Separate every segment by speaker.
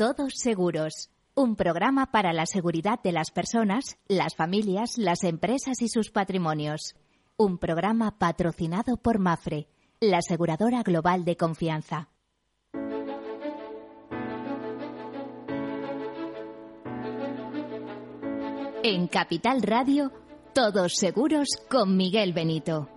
Speaker 1: Todos Seguros, un programa para la seguridad de las personas, las familias, las empresas y sus patrimonios. Un programa patrocinado por Mafre, la aseguradora global de confianza. En Capital Radio, Todos Seguros con Miguel Benito.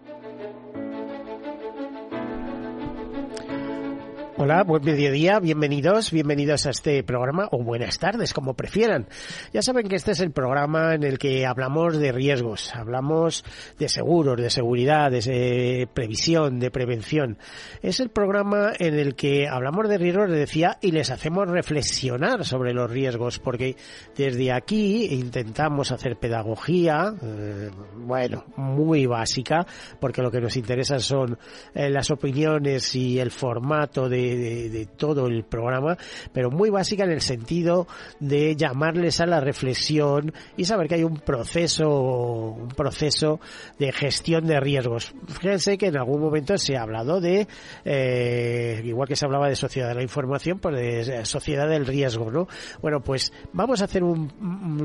Speaker 2: Hola, buen mediodía, bienvenidos, bienvenidos a este programa, o buenas tardes, como prefieran. Ya saben que este es el programa en el que hablamos de riesgos, hablamos de seguros, de seguridad, de previsión, de prevención. Es el programa en el que hablamos de riesgos, les decía, y les hacemos reflexionar sobre los riesgos, porque desde aquí intentamos hacer pedagogía, eh, bueno, muy básica, porque lo que nos interesa son eh, las opiniones y el formato de de, todo el programa, pero muy básica en el sentido de llamarles a la reflexión y saber que hay un proceso, un proceso de gestión de riesgos. Fíjense que en algún momento se ha hablado de, eh, igual que se hablaba de sociedad de la información, pues de sociedad del riesgo, ¿no? Bueno, pues vamos a hacer un,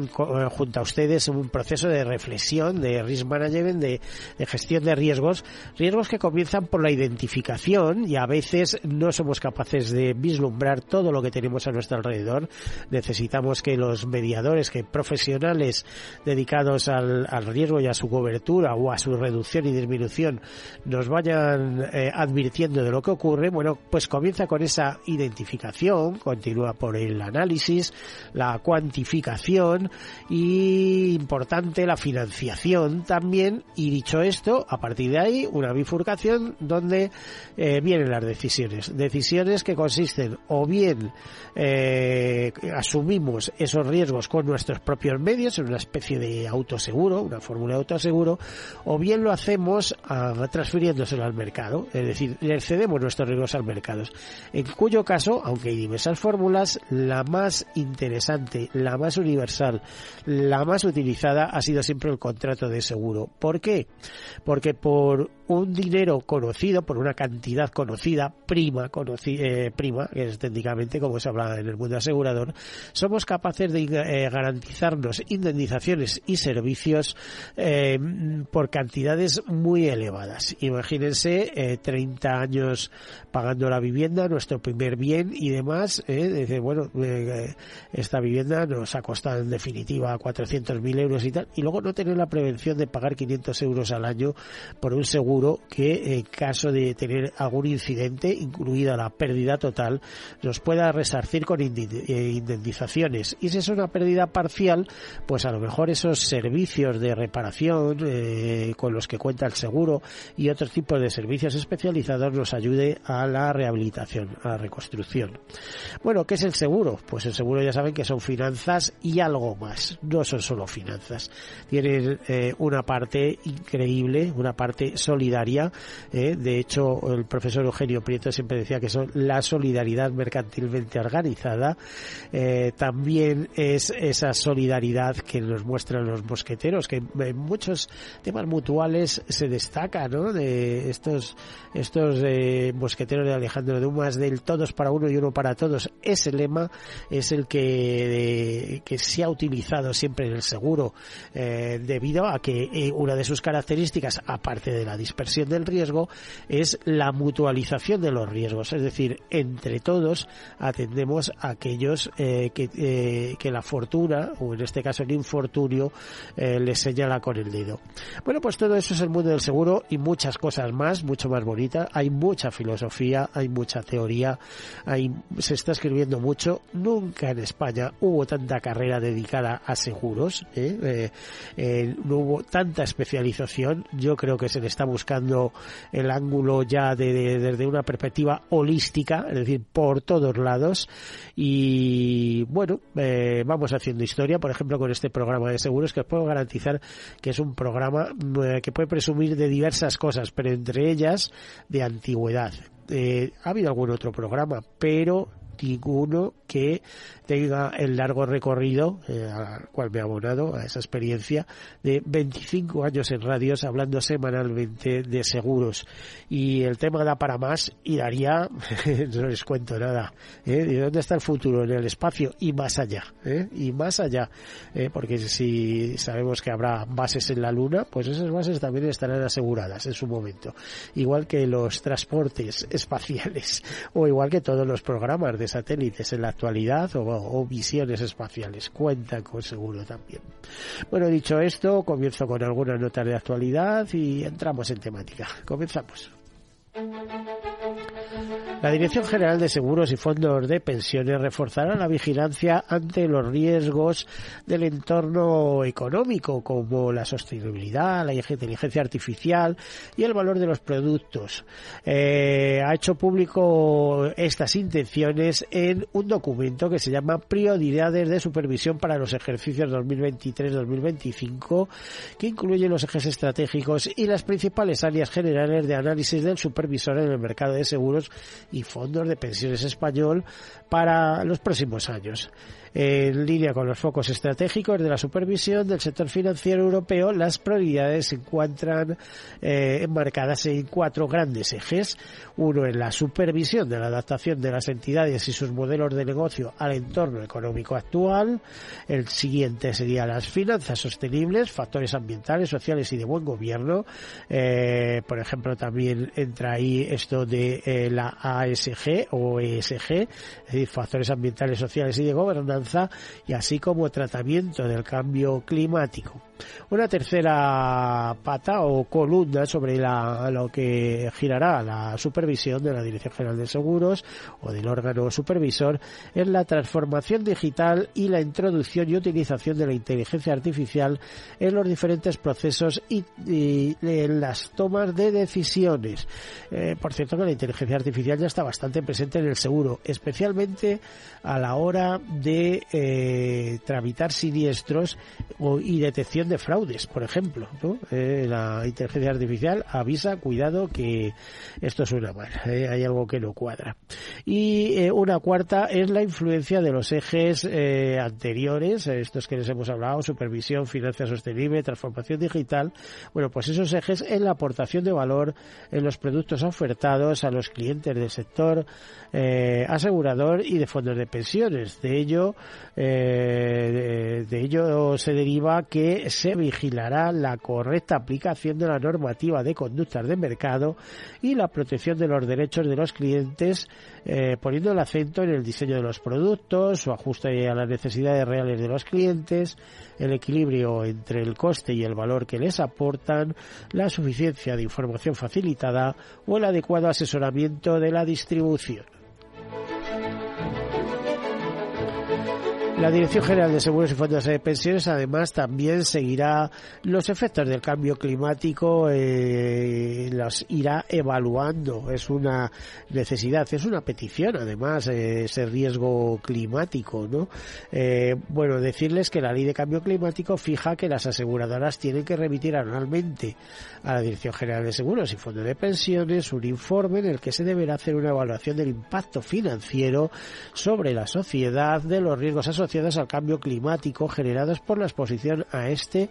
Speaker 2: junto a ustedes un proceso de reflexión, de risk management, de gestión de riesgos, riesgos que comienzan por la identificación y a veces no somos capaces de vislumbrar todo lo que tenemos a nuestro alrededor. Necesitamos que los mediadores, que profesionales dedicados al, riesgo y a su cobertura o a su reducción y disminución nos vayan eh, advirtiendo de lo que ocurre. Bueno, pues comienza con esa identificación, continúa por el análisis, la cuantificación y importante la financiación también. Y dicho esto, a partir de ahí, una bifurcación donde eh, vienen las decisiones. Decisiones que consisten o bien eh, asumimos esos riesgos con nuestros propios medios en una especie de autoseguro, una fórmula de autoseguro, o bien lo hacemos uh, transfiriéndoselo al mercado, es decir, le cedemos nuestros riesgos al mercado. En cuyo caso, aunque hay diversas fórmulas, la más interesante, la más universal, la más utilizada ha sido siempre el contrato de seguro. ¿Por qué? Porque por un dinero conocido, por una cantidad conocida, prima, conocida, eh, prima, que es técnicamente como se habla en el mundo asegurador, somos capaces de eh, garantizarnos indemnizaciones y servicios eh, por cantidades muy elevadas. Imagínense 30 años pagando la vivienda, nuestro primer bien y demás. dice, bueno, esta vivienda nos ha costado en definitiva 400.000 euros y tal, y luego no tener la prevención de pagar 500 euros al año por un seguro que en caso de tener algún incidente, incluida la pérdida total nos pueda resarcir con eh, indemnizaciones. Y si es una pérdida parcial, pues a lo mejor esos servicios de reparación eh, con los que cuenta el seguro y otros tipos de servicios especializados nos ayude a la rehabilitación, a la reconstrucción. Bueno, ¿qué es el seguro? Pues el seguro ya saben que son finanzas y algo más. No son solo finanzas. Tienen eh, una parte increíble, una parte solidaria. de hecho, el profesor Eugenio Prieto siempre decía que la solidaridad mercantilmente organizada, eh, también es esa solidaridad que nos muestran los mosqueteros, que en muchos temas mutuales se destaca, ¿no? De estos, estos eh, mosqueteros de Alejandro Dumas, del todos para uno y uno para todos. Ese lema es el que, que se ha utilizado siempre en el seguro, eh, debido a que una de sus características, aparte de la dispersión del riesgo, es la mutualización de los riesgos. Es decir, entre todos atendemos a aquellos eh, que, eh, que, la fortuna, o en este caso el infortunio, eh, les señala con el dedo. Bueno, pues todo eso es el mundo del seguro y muchas cosas más, mucho más bonitas. Hay mucha filosofía, hay mucha teoría, hay, se está escribiendo mucho. Nunca en España hubo tanta carrera dedicada a seguros, no hubo tanta especialización. Yo creo que se le está buscando el ángulo ya desde una perspectiva holística es decir, por todos lados. Y bueno, eh, vamos haciendo historia, por ejemplo, con este programa de seguros que os puedo garantizar que es un programa eh, que puede presumir de diversas cosas, pero entre ellas de antigüedad. Eh, ha habido algún otro programa, pero ninguno que tenga el largo recorrido eh, al cual me ha abonado a esa experiencia de 25 años en radios hablando semanalmente de seguros y el tema da para más y daría no les cuento nada ¿eh? ¿de dónde está el futuro? en el espacio y más allá ¿eh? y más allá ¿eh? porque si sabemos que habrá bases en la luna pues esas bases también estarán aseguradas en su momento igual que los transportes espaciales o igual que todos los programas de satélites en la actualidad o o visiones espaciales. Cuentan con seguro también. Bueno, dicho esto, comienzo con algunas notas de actualidad y entramos en temática. Comenzamos. La Dirección General de Seguros y Fondos de Pensiones reforzará la vigilancia ante los riesgos del entorno económico, como la sostenibilidad, la inteligencia artificial y el valor de los productos. Eh, ha hecho público estas intenciones en un documento que se llama Prioridades de Supervisión para los ejercicios 2023-2025, que incluye los ejes estratégicos y las principales áreas generales de análisis del supervisor en el mercado de seguros y fondos de pensiones español para los próximos años en línea con los focos estratégicos de la supervisión del sector financiero europeo, las prioridades se encuentran eh, enmarcadas en cuatro grandes ejes. Uno en la supervisión de la adaptación de las entidades y sus modelos de negocio al entorno económico actual. El siguiente sería las finanzas sostenibles, factores ambientales, sociales y de buen gobierno. Eh, por ejemplo, también entra ahí esto de eh, la ASG o ESG, es decir, factores ambientales, sociales y de gobernanza y así como tratamiento del cambio climático. Una tercera pata o columna sobre la, lo que girará la supervisión de la Dirección General de Seguros o del órgano supervisor es la transformación digital y la introducción y utilización de la inteligencia artificial en los diferentes procesos y, en las tomas de decisiones. Eh, por cierto que la inteligencia artificial ya está bastante presente en el seguro, especialmente a la hora de eh, tramitar siniestros y detección de fraudes, por ejemplo. Eh, la inteligencia artificial avisa, cuidado, que esto suena mal, eh, hay algo que no cuadra. Y eh, una cuarta es la influencia de los ejes anteriores, estos que les hemos hablado, supervisión, financia sostenible, transformación digital. Bueno, pues esos ejes en la aportación de valor en los productos ofertados a los clientes del sector asegurador y de fondos de pensiones. De ello, de ello se deriva que se vigilará la correcta aplicación de la normativa de conductas de mercado y la protección de los derechos de los clientes, eh, poniendo el acento en el diseño de los productos, su ajuste a las necesidades reales de los clientes, el equilibrio entre el coste y el valor que les aportan, la suficiencia de información facilitada o el adecuado asesoramiento de la distribución. La Dirección General de Seguros y Fondos de Pensiones además también seguirá los efectos del cambio climático, eh, los irá evaluando. Es una necesidad, es una petición además eh, ese riesgo climático, ¿no? Eh, bueno, decirles que la ley de cambio climático fija que las aseguradoras tienen que remitir anualmente a la Dirección General de Seguros y Fondos de Pensiones un informe en el que se deberá hacer una evaluación del impacto financiero sobre la sociedad de los riesgos asociados asociadas al cambio climático generados por la exposición a este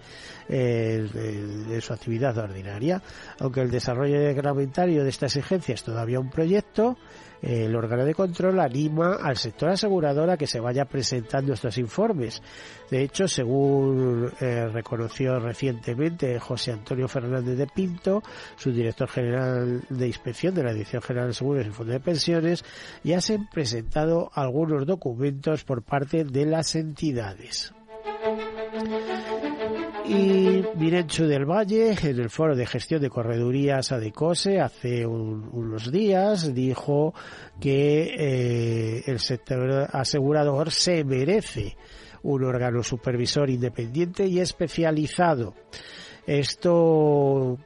Speaker 2: eh, de, su actividad ordinaria. Aunque el desarrollo reglamentario de esta exigencia es todavía un proyecto, el órgano de control anima al sector asegurador a que se vaya presentando estos informes. De hecho, según eh, reconoció recientemente José Antonio Fernández de Pinto, su director general de inspección de la Dirección General de Seguros y Fondo de Pensiones, ya se han presentado algunos documentos por parte de las entidades. Y Mirenchu del Valle, en el foro de gestión de corredurías ADECOSE, hace unos días, dijo que eh, el sector asegurador se merece un órgano supervisor independiente y especializado. Esto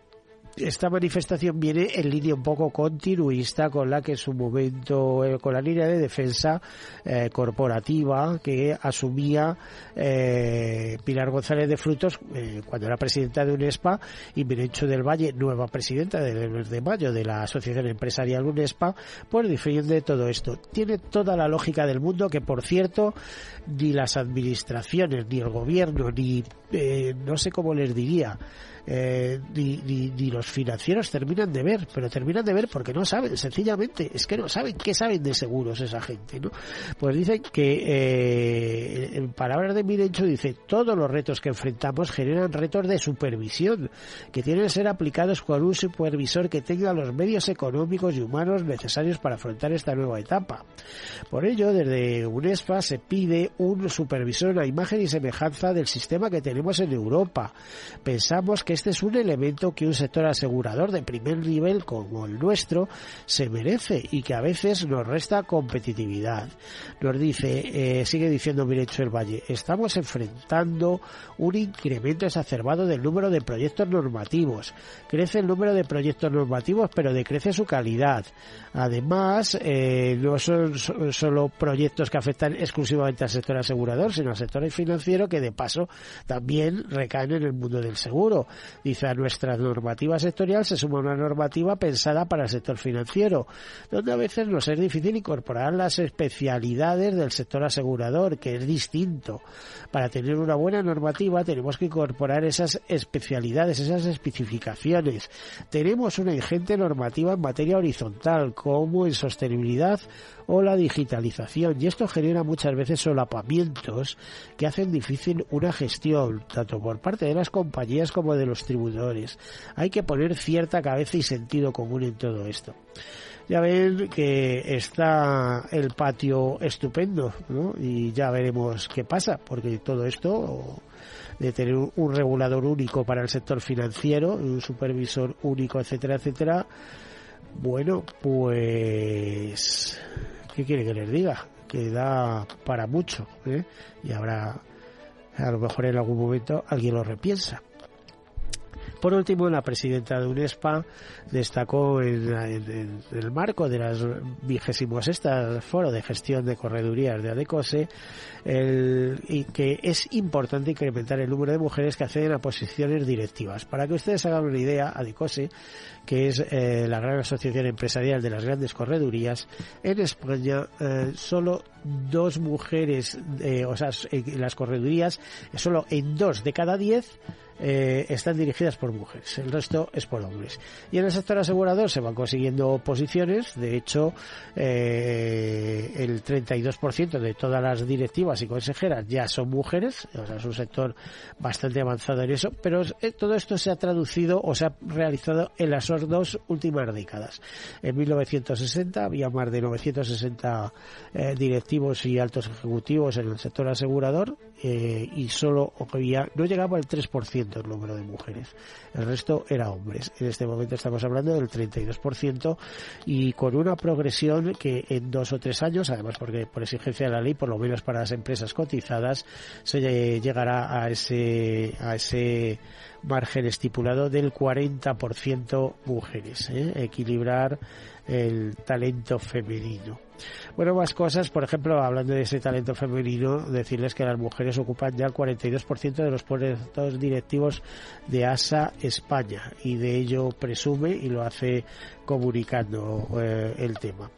Speaker 2: esta manifestación viene en línea un poco continuista con la que en su momento, eh, con la línea de defensa eh, corporativa que asumía eh, Pilar González de Frutos cuando era presidenta de UNESPA y Mirencho del Valle, nueva presidenta del de mayo de la Asociación Empresarial UNESPA, pues defiende todo esto. Tiene toda la lógica del mundo que, por cierto, ni las administraciones, ni el gobierno, ni no sé cómo les diría, eh, ni, los financieros terminan de ver, pero terminan de ver porque no saben, sencillamente, es que no saben qué saben de seguros esa gente, ¿no? Pues dicen que, eh, en palabras de Mirencho, dice, todos los retos que enfrentamos generan retos de supervisión, que tienen que ser aplicados por un supervisor que tenga los medios económicos y humanos necesarios para afrontar esta nueva etapa. Por ello, desde UNESPA se pide un supervisor a imagen y semejanza del sistema que tenemos en Europa. Pensamos que este es un elemento que un sector asegurador de primer nivel como el nuestro se merece y que a veces nos resta competitividad. Nos dice, eh, sigue diciendo Mirecho el Valle, estamos enfrentando un incremento exacerbado del número de proyectos normativos. Crece el número de proyectos normativos, pero decrece su calidad. Además, eh, no son solo proyectos que afectan exclusivamente al sector asegurador, sino al sector financiero que de paso también recaen en el mundo del seguro. Dice, a nuestra normativa sectorial se suma una normativa pensada para el sector financiero, donde a veces nos es difícil incorporar las especialidades del sector asegurador, que es distinto. Para tener una buena normativa tenemos que incorporar esas especialidades, esas especificaciones. Tenemos una ingente normativa en materia horizontal, como en sostenibilidad o la digitalización y esto genera muchas veces solapamientos que hacen difícil una gestión tanto por parte de las compañías como de los distribuidores. Hay que poner cierta cabeza y sentido común en todo esto. Ya ven que está el patio estupendo, Y ya veremos qué pasa, porque todo esto de tener un regulador único para el sector financiero, un supervisor único, etcétera, etcétera, bueno, pues, ¿qué quiere que les diga? Que da para mucho, ¿eh? Y habrá, a lo mejor en algún momento alguien lo repiensa. Por último, la presidenta de UNESPA destacó en, el marco de las vigésimos estas foro de gestión de corredurías de ADECOSE y que es importante incrementar el número de mujeres que acceden a posiciones directivas. Para que ustedes hagan una idea, ADECOSE, que es eh, la gran asociación empresarial de las grandes corredurías, en España eh, solo dos mujeres, eh, o sea, en las corredurías, solo en dos de cada diez eh, están dirigidas por mujeres, el resto es por hombres. Y en el sector asegurador se van consiguiendo posiciones, de hecho, eh, el 32% de todas las directivas y consejeras ya son mujeres, o sea, es un sector bastante avanzado en eso, pero eh, todo esto se ha traducido o se ha realizado en las dos últimas décadas. En 1960 había más de 960 y altos ejecutivos en el sector asegurador y solo había, no llegaba al 3% el número de mujeres. El resto era hombres. En este momento estamos hablando del 32% y con una progresión que en dos o tres años, además porque por exigencia de la ley, por lo menos para las empresas cotizadas, se llegará a ese, a ese margen estipulado del 40% mujeres. ¿eh? Equilibrar el talento femenino. Bueno, más cosas, por ejemplo, hablando de ese talento femenino, decirles que las mujeres ocupan ya el 42% de los puestos directivos de ASA España y de ello presume y lo hace comunicando eh, el tema.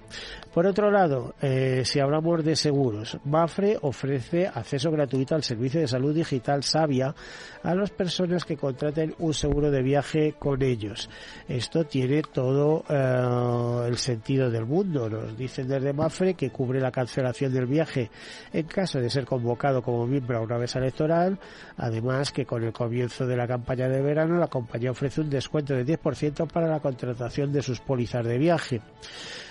Speaker 2: Por otro lado, eh, si hablamos de seguros, Mafre ofrece acceso gratuito al servicio de salud digital Sabia a las personas que contraten un seguro de viaje con ellos. Esto tiene todo eh, el sentido del mundo. Nos dicen desde Mafre que cubre la cancelación del viaje en caso de ser convocado como miembro a una mesa electoral. Además que con el comienzo de la campaña de verano la compañía ofrece un descuento de 10% para la contratación de sus pólizas de viaje.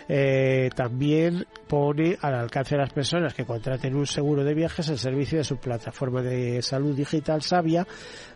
Speaker 2: Eh, también pone al alcance de las personas que contraten un seguro de viajes el servicio de su plataforma de salud digital Sabia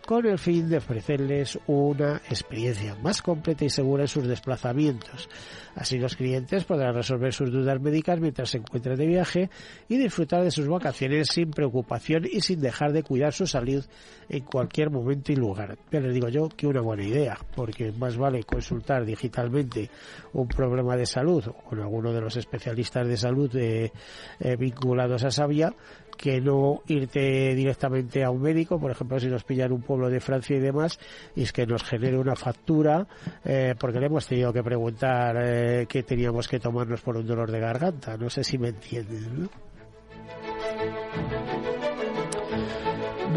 Speaker 2: con el fin de ofrecerles una experiencia más completa y segura en sus desplazamientos. Así los clientes podrán resolver sus dudas médicas mientras se encuentran de viaje y disfrutar de sus vacaciones sin preocupación y sin dejar de cuidar su salud en cualquier momento y lugar. Ya les digo yo que una buena idea, porque más vale consultar digitalmente un problema de salud con alguno de los especialistas de salud eh, eh, vinculados a Sabia que no irte directamente a un médico, por ejemplo, si nos pillan un pueblo de Francia y demás, y es que nos genere una factura, eh, porque le hemos tenido que preguntar eh, qué teníamos que tomarnos por un dolor de garganta. No sé si me entienden.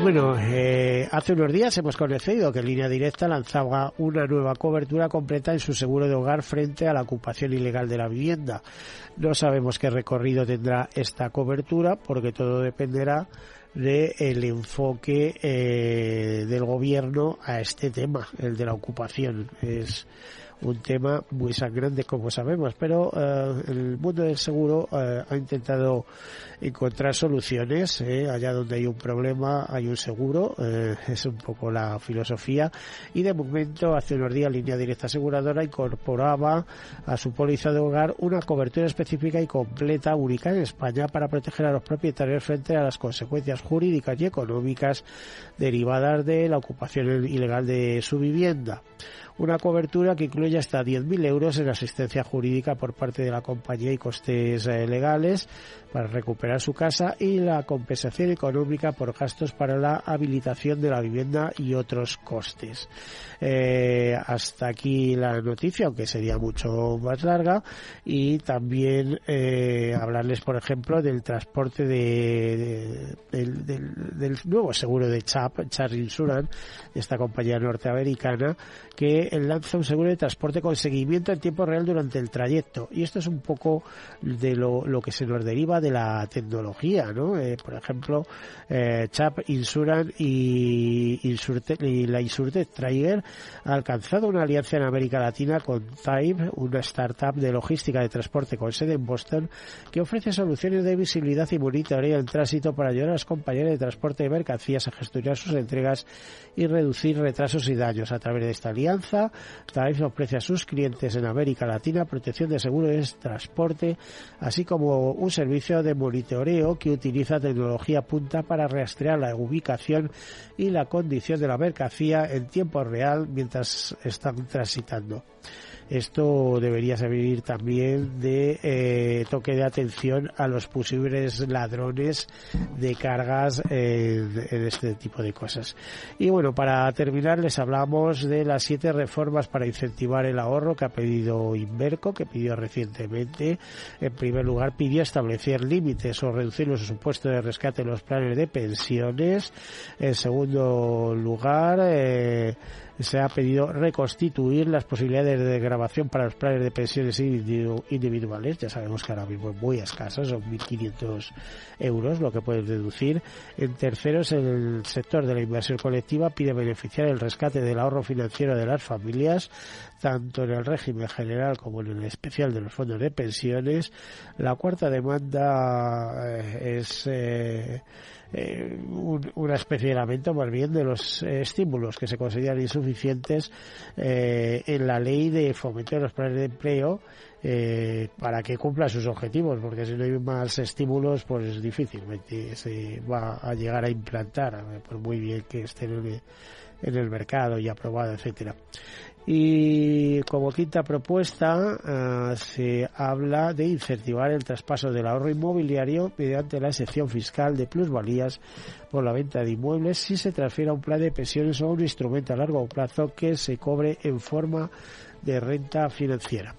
Speaker 2: Bueno, eh, hace unos días hemos conocido que Línea Directa lanzaba una nueva cobertura completa en su seguro de hogar frente a la ocupación ilegal de la vivienda. No sabemos qué recorrido tendrá esta cobertura porque todo dependerá del enfoque eh, del gobierno a este tema, el de la ocupación. Es un tema muy sangrante como sabemos, pero eh, el mundo del seguro eh, ha intentado encontrar soluciones. Eh, allá donde hay un problema hay un seguro, es un poco la filosofía. Y de momento, hace unos días, Línea Directa Aseguradora incorporaba a su póliza de hogar una cobertura específica y completa, única en España, para proteger a los propietarios frente a las consecuencias jurídicas y económicas derivadas de la ocupación ilegal de su vivienda una cobertura que incluye hasta 10.000 euros en asistencia jurídica por parte de la compañía y costes eh, legales para recuperar su casa y la compensación económica por gastos para la habilitación de la vivienda y otros costes. Eh, hasta aquí la noticia, aunque sería mucho más larga, y también eh, hablarles, por ejemplo, del transporte de, del, nuevo seguro de CHAP, Charles Insurance, de esta compañía norteamericana, que lanza un seguro de transporte con seguimiento en tiempo real durante el trayecto. Y esto es un poco de lo que se nos deriva de la tecnología, ¿no? Eh, por ejemplo, eh, CHAP Insurance y, y la Insurtech Trailer ha alcanzado una alianza en América Latina con Time, una startup de logística de transporte con sede en Boston, que ofrece soluciones de visibilidad y monitoreo en tránsito para ayudar a las compañías de transporte de mercancías a gestionar sus entregas y reducir retrasos y daños. A través de esta alianza, Time ofrece a sus clientes en América Latina protección de seguro de transporte, así como un servicio de monitoreo que utiliza tecnología punta para rastrear la ubicación y la condición de la mercancía en tiempo real mientras están transitando. Esto debería servir también de eh, toque de atención a los posibles ladrones de cargas en, este tipo de cosas. Y bueno, para terminar les hablamos de las siete reformas para incentivar el ahorro que ha pedido Inverco, que pidió recientemente. En primer lugar, pidió establecer límites o reducir los supuestos de rescate en los planes de pensiones. En segundo lugar, eh, se ha pedido reconstituir las posibilidades de grabación para los planes de pensiones individuales. Ya sabemos que ahora mismo es muy escasas, son 1.500 euros lo que pueden deducir. En terceros, el sector de la inversión colectiva pide beneficiar el rescate del ahorro financiero de las familias, tanto en el régimen general como en el especial de los fondos de pensiones. La cuarta demanda eh, es. Eh, eh, una especie de lamento más bien de los eh, estímulos que se consideran insuficientes eh, en la ley de fomento de los planes de empleo para que cumpla sus objetivos, porque si no hay más estímulos, pues difícilmente se va a llegar a implantar, por muy bien que estén en el mercado y aprobado, etcétera. Y como quinta propuesta eh, se habla de incentivar el traspaso del ahorro inmobiliario mediante la excepción fiscal de plusvalías por la venta de inmuebles si se transfiere a un plan de pensiones o a un instrumento a largo plazo que se cobre en forma de renta financiera.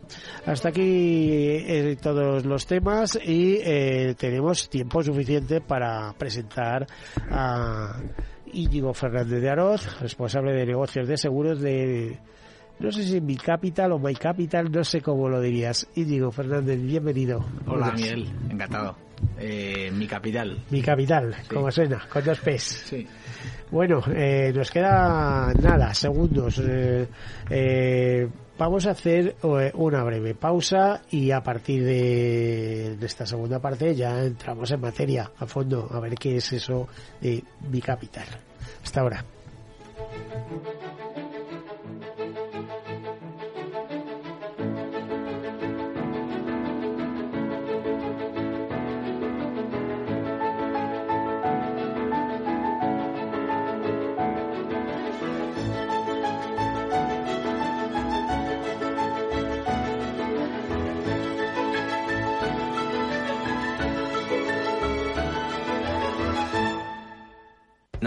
Speaker 2: Hasta aquí eh, todos los temas y eh, tenemos tiempo suficiente para presentar a Íñigo Fernández de Aroz, responsable de negocios de seguros de no sé si mi capital o my capital, no sé cómo lo dirías. Íñigo Fernández, bienvenido.
Speaker 3: Hola, Miguel, encantado. Eh, mi capital.
Speaker 2: Mi capital, como suena, con dos P's. Sí. Bueno, eh, nos queda nada, segundos. Eh, vamos a hacer eh, una breve pausa y a partir de, de esta segunda parte ya entramos en materia a fondo a ver qué es eso de Bicapital. Hasta ahora.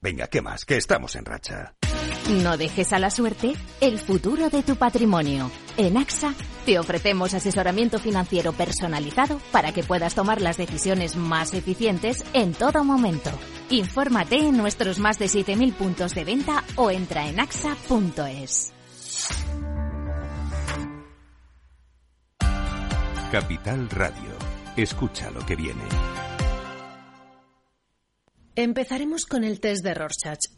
Speaker 4: Venga, ¿qué más? Que estamos en racha.
Speaker 1: No dejes a la suerte el futuro de tu patrimonio. En AXA te ofrecemos asesoramiento financiero personalizado para que puedas tomar las decisiones más eficientes en todo momento. Infórmate en nuestros más de 7.000 puntos de venta o entra en axa.es.
Speaker 4: Capital Radio. Escucha lo que viene.
Speaker 5: Empezaremos con el test de Rorschach.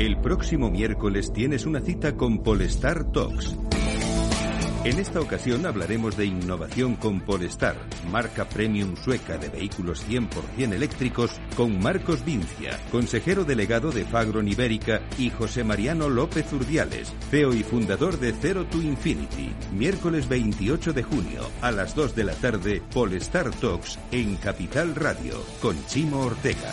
Speaker 4: El próximo miércoles tienes una cita con Polestar Talks. En esta ocasión hablaremos de innovación con Polestar, marca premium sueca de vehículos 100% eléctricos, con Marcos Vincia, consejero delegado de Fagron Ibérica, y José Mariano López Urdiales, CEO y fundador de Zero to Infinity. Miércoles 28 de junio, a las 2 de la tarde, Polestar Talks en Capital Radio, con Chimo Ortega.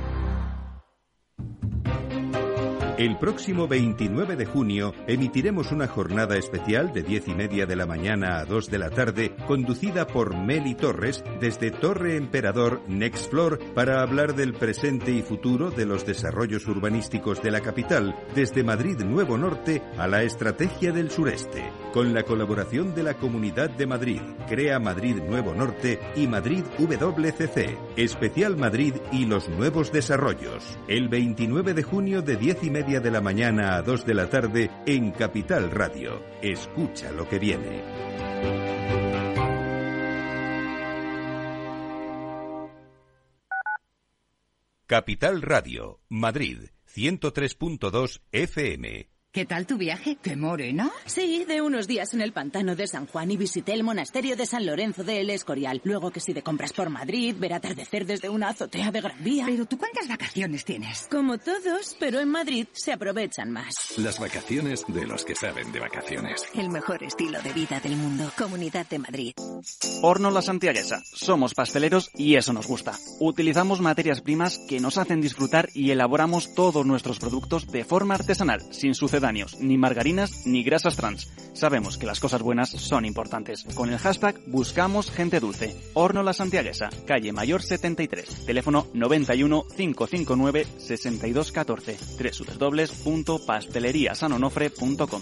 Speaker 4: El próximo 29 de junio emitiremos una jornada especial de 10 y media de la mañana a 2 de la tarde, conducida por Meli Torres desde Torre Emperador Next Floor para hablar del presente y futuro de los desarrollos urbanísticos de la capital, desde Madrid Nuevo Norte a la estrategia del sureste, con la colaboración de la Comunidad de Madrid, Crea Madrid Nuevo Norte y Madrid WCC, Especial Madrid y los nuevos desarrollos. El 29 de junio de 10 y media de la mañana a 2 de la tarde en Capital Radio. Escucha lo que viene. Capital Radio, Madrid, 103.2 FM.
Speaker 6: ¿Qué tal tu viaje? ¿Qué morena?
Speaker 7: Sí, de unos días en el pantano de San Juan y visité el monasterio de San Lorenzo de El Escorial. Luego que si de compras por Madrid, ver atardecer desde una azotea de Gran Vía.
Speaker 6: Pero tú cuántas vacaciones tienes?
Speaker 7: Como todos, pero en Madrid se aprovechan más.
Speaker 8: Las vacaciones de los que saben de vacaciones.
Speaker 7: El mejor estilo de vida del mundo. Comunidad de Madrid.
Speaker 9: Horno La Santiaguesa. Somos pasteleros y eso nos gusta. Utilizamos materias primas que nos hacen disfrutar y elaboramos todos nuestros productos de forma artesanal, sin suceder ni margarinas, ni grasas trans. Sabemos que las cosas buenas son importantes. Con el hashtag buscamos gente dulce. Horno La Santiaguesa, calle Mayor 73, teléfono 91 559 6214, www.pasteleriasanonofre.com.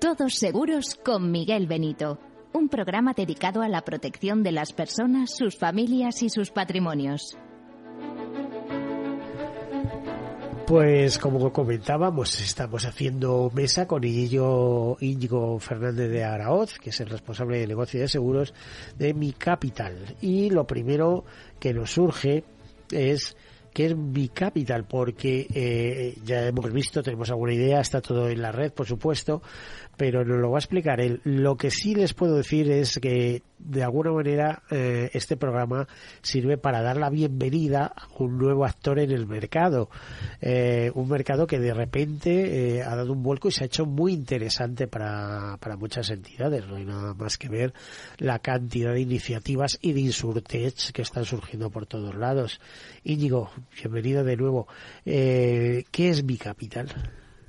Speaker 1: todos seguros con Miguel Benito, un programa dedicado a la protección de las personas, sus familias y sus patrimonios.
Speaker 2: Pues como comentábamos, estamos haciendo mesa con Íñigo, Íñigo Fernández de Araoz, que es el responsable de negocio de seguros de Mi Capital. Y lo primero que nos surge es que es Bicapital, porque eh, ya hemos visto, tenemos alguna idea, está todo en la red, por supuesto, pero lo va a explicar él. Lo que sí les puedo decir es que, de alguna manera, eh, este programa sirve para dar la bienvenida a un nuevo actor en el mercado. Eh, un mercado que de repente ha dado un vuelco y se ha hecho muy interesante para, para muchas entidades. No hay nada más que ver la cantidad de iniciativas y de insurtech que están surgiendo por todos lados. Íñigo, bienvenido de nuevo. Eh, ¿Qué es Mi Capital?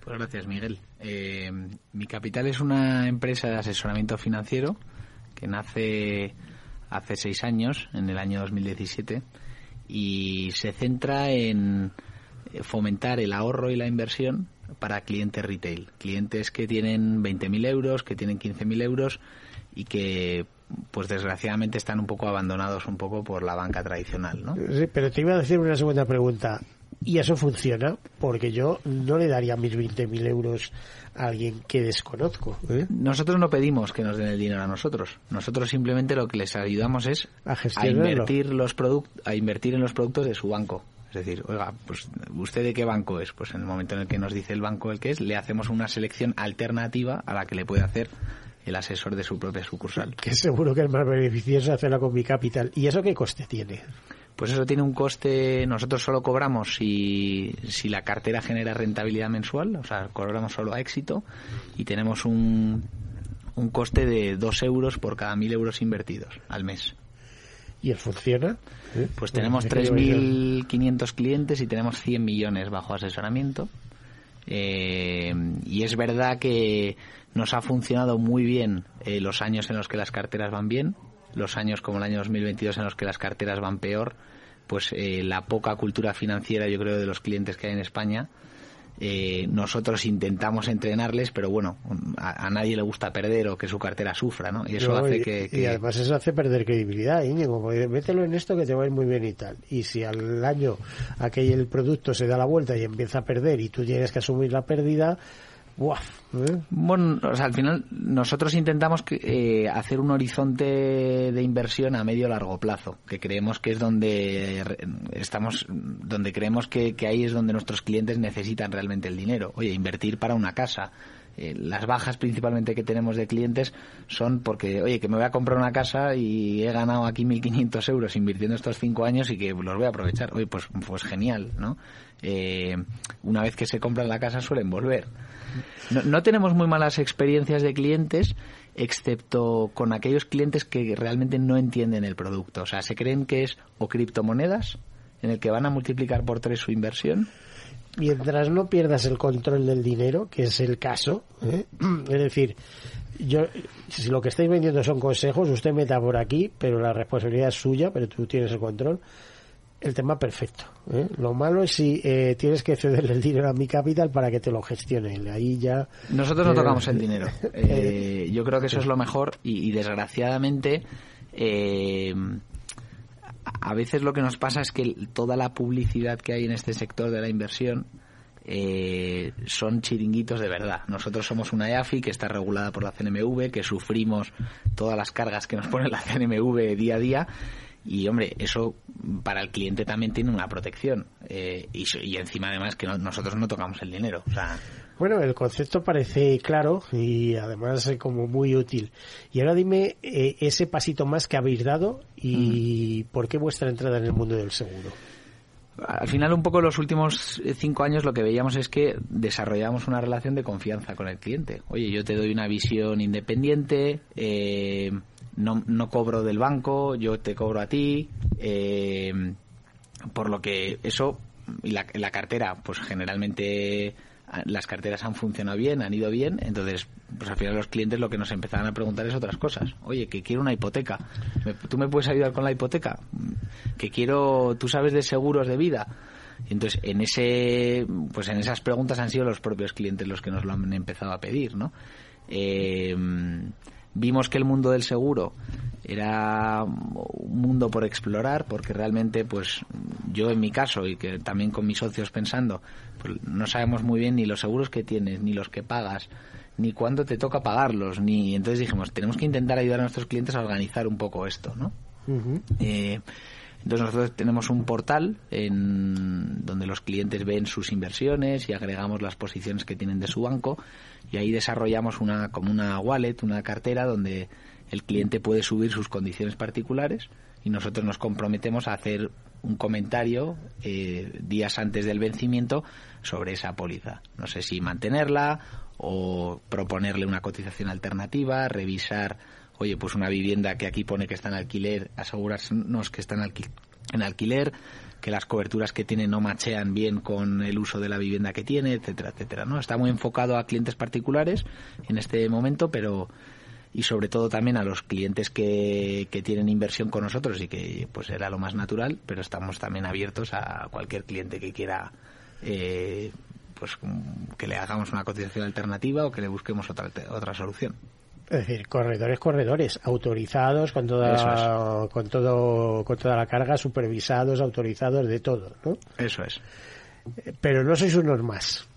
Speaker 3: Pues gracias, Miguel. Eh, Mi Capital es una empresa de asesoramiento financiero que nace hace seis años, en el año 2017, y se centra en fomentar el ahorro y la inversión para clientes retail. Clientes que tienen 20.000 euros, que tienen 15.000 euros y que pues desgraciadamente están un poco abandonados un poco por la banca tradicional, ¿no?
Speaker 2: Sí, pero te iba a decir una segunda pregunta. ¿Y eso funciona? Porque yo no le daría mis 20.000 euros a alguien que desconozco. ¿eh?
Speaker 3: Nosotros no pedimos que nos den el dinero a nosotros. Nosotros simplemente lo que les ayudamos es a, invertir los a invertir en los productos de su banco. Es decir, oiga, pues ¿usted de qué banco es? Pues en el momento en el que nos dice el banco el que es, le hacemos una selección alternativa a la que le puede hacer el asesor de su propia sucursal.
Speaker 2: Que seguro que es más beneficioso hacerla con mi capital. ¿Y eso qué coste tiene?
Speaker 3: Pues eso tiene un coste, nosotros solo cobramos si, si la cartera genera rentabilidad mensual, o sea, cobramos solo a éxito y tenemos un, un coste de 2 euros por cada 1.000 euros invertidos al mes.
Speaker 2: ¿Y él funciona?
Speaker 3: Pues tenemos 3.500 clientes y tenemos 100 millones bajo asesoramiento. Eh, y es verdad que nos ha funcionado muy bien eh, los años en los que las carteras van bien, los años como el año 2022 en los que las carteras van peor, pues eh, la poca cultura financiera, yo creo, de los clientes que hay en España. Eh, nosotros intentamos entrenarles, pero bueno, a, nadie le gusta perder o que su cartera sufra, ¿no? Y eso hace que,
Speaker 2: Y además eso hace perder credibilidad, Íñigo, mételo en esto que te va a ir muy bien y tal. Y si al año aquel el producto se da la vuelta y empieza a perder y tú tienes que asumir la pérdida,
Speaker 3: ¿eh? Bueno, o sea, al final nosotros intentamos eh, hacer un horizonte de inversión a medio largo plazo, que creemos que es donde estamos, donde creemos que, ahí es donde nuestros clientes necesitan realmente el dinero. Oye, invertir para una casa, eh, las bajas principalmente que tenemos de clientes son porque, oye, que me voy a comprar una casa y he ganado aquí 1.500 euros invirtiendo estos cinco años y que los voy a aprovechar. Oye, pues, pues genial, ¿no? una vez que se compran la casa suelen volver. No, tenemos muy malas experiencias de clientes, excepto con aquellos clientes que realmente no entienden el producto. O sea, se creen que es o criptomonedas, en el que van a multiplicar por tres su inversión.
Speaker 2: Mientras no pierdas el control del dinero, que es el caso, ¿eh? es decir, yo, si lo que estáis vendiendo son consejos, usted meta por aquí, pero la responsabilidad es suya, pero tú tienes el control el tema perfecto. ¿eh? Lo malo es si eh, tienes que cederle el dinero a mi capital para que te lo gestione. Ahí ya.
Speaker 3: Nosotros no tocamos el dinero. Eh, yo creo que eso es lo mejor y, y desgraciadamente. A veces lo que nos pasa es que toda la publicidad que hay en este sector de la inversión son chiringuitos de verdad. Nosotros somos una EAFI que está regulada por la CNMV, que sufrimos todas las cargas que nos pone la CNMV día a día y hombre, eso para el cliente también tiene una protección. Eh, y, encima además que nosotros no tocamos el dinero. O sea,
Speaker 2: bueno, el concepto parece claro y además como muy útil. Y ahora dime eh, ese pasito más que habéis dado y mm. por qué vuestra entrada en el mundo del seguro.
Speaker 3: Al final, un poco los últimos cinco años lo que veíamos es que desarrollamos una relación de confianza con el cliente. Oye, yo te doy una visión independiente, eh, no, no cobro del banco, yo te cobro a ti, eh, por lo que eso y la, la cartera, pues generalmente las carteras han funcionado bien, han ido bien, entonces pues al final los clientes lo que nos empezaban a preguntar es otras cosas. Oye, que quiero una hipoteca. ¿Tú me puedes ayudar con la hipoteca? Que quiero, tú sabes de seguros de vida. Entonces, en ese, pues en esas preguntas han sido los propios clientes los que nos lo han empezado a pedir, ¿no? Eh, vimos que el mundo del seguro era un mundo por explorar porque realmente pues yo en mi caso y que también con mis socios pensando pues no sabemos muy bien ni los seguros que tienes ni los que pagas ni cuándo te toca pagarlos ni entonces dijimos tenemos que intentar ayudar a nuestros clientes a organizar un poco esto no eh, entonces nosotros tenemos un portal en donde los clientes ven sus inversiones y agregamos las posiciones que tienen de su banco y ahí desarrollamos una como una wallet, una cartera donde el cliente puede subir sus condiciones particulares y nosotros nos comprometemos a hacer un comentario eh, días antes del vencimiento sobre esa póliza. No sé si mantenerla o proponerle una cotización alternativa, revisar, oye, pues una vivienda que aquí pone que está en alquiler, asegurarnos que está en, en alquiler, que las coberturas que tiene no machean bien con el uso de la vivienda que tiene, etcétera, etcétera, ¿no? Está muy enfocado a clientes particulares en este momento, pero y sobre todo también a los clientes que, que tienen inversión con nosotros y que pues era lo más natural, pero estamos también abiertos a cualquier cliente que quiera eh, pues que le hagamos una cotización alternativa o que le busquemos otra otra solución.
Speaker 2: Es decir, corredores, corredores, autorizados con toda, con todo, con toda la carga, supervisados, autorizados, de todo, ¿no?
Speaker 3: Eso es.
Speaker 2: Pero no sois unos más.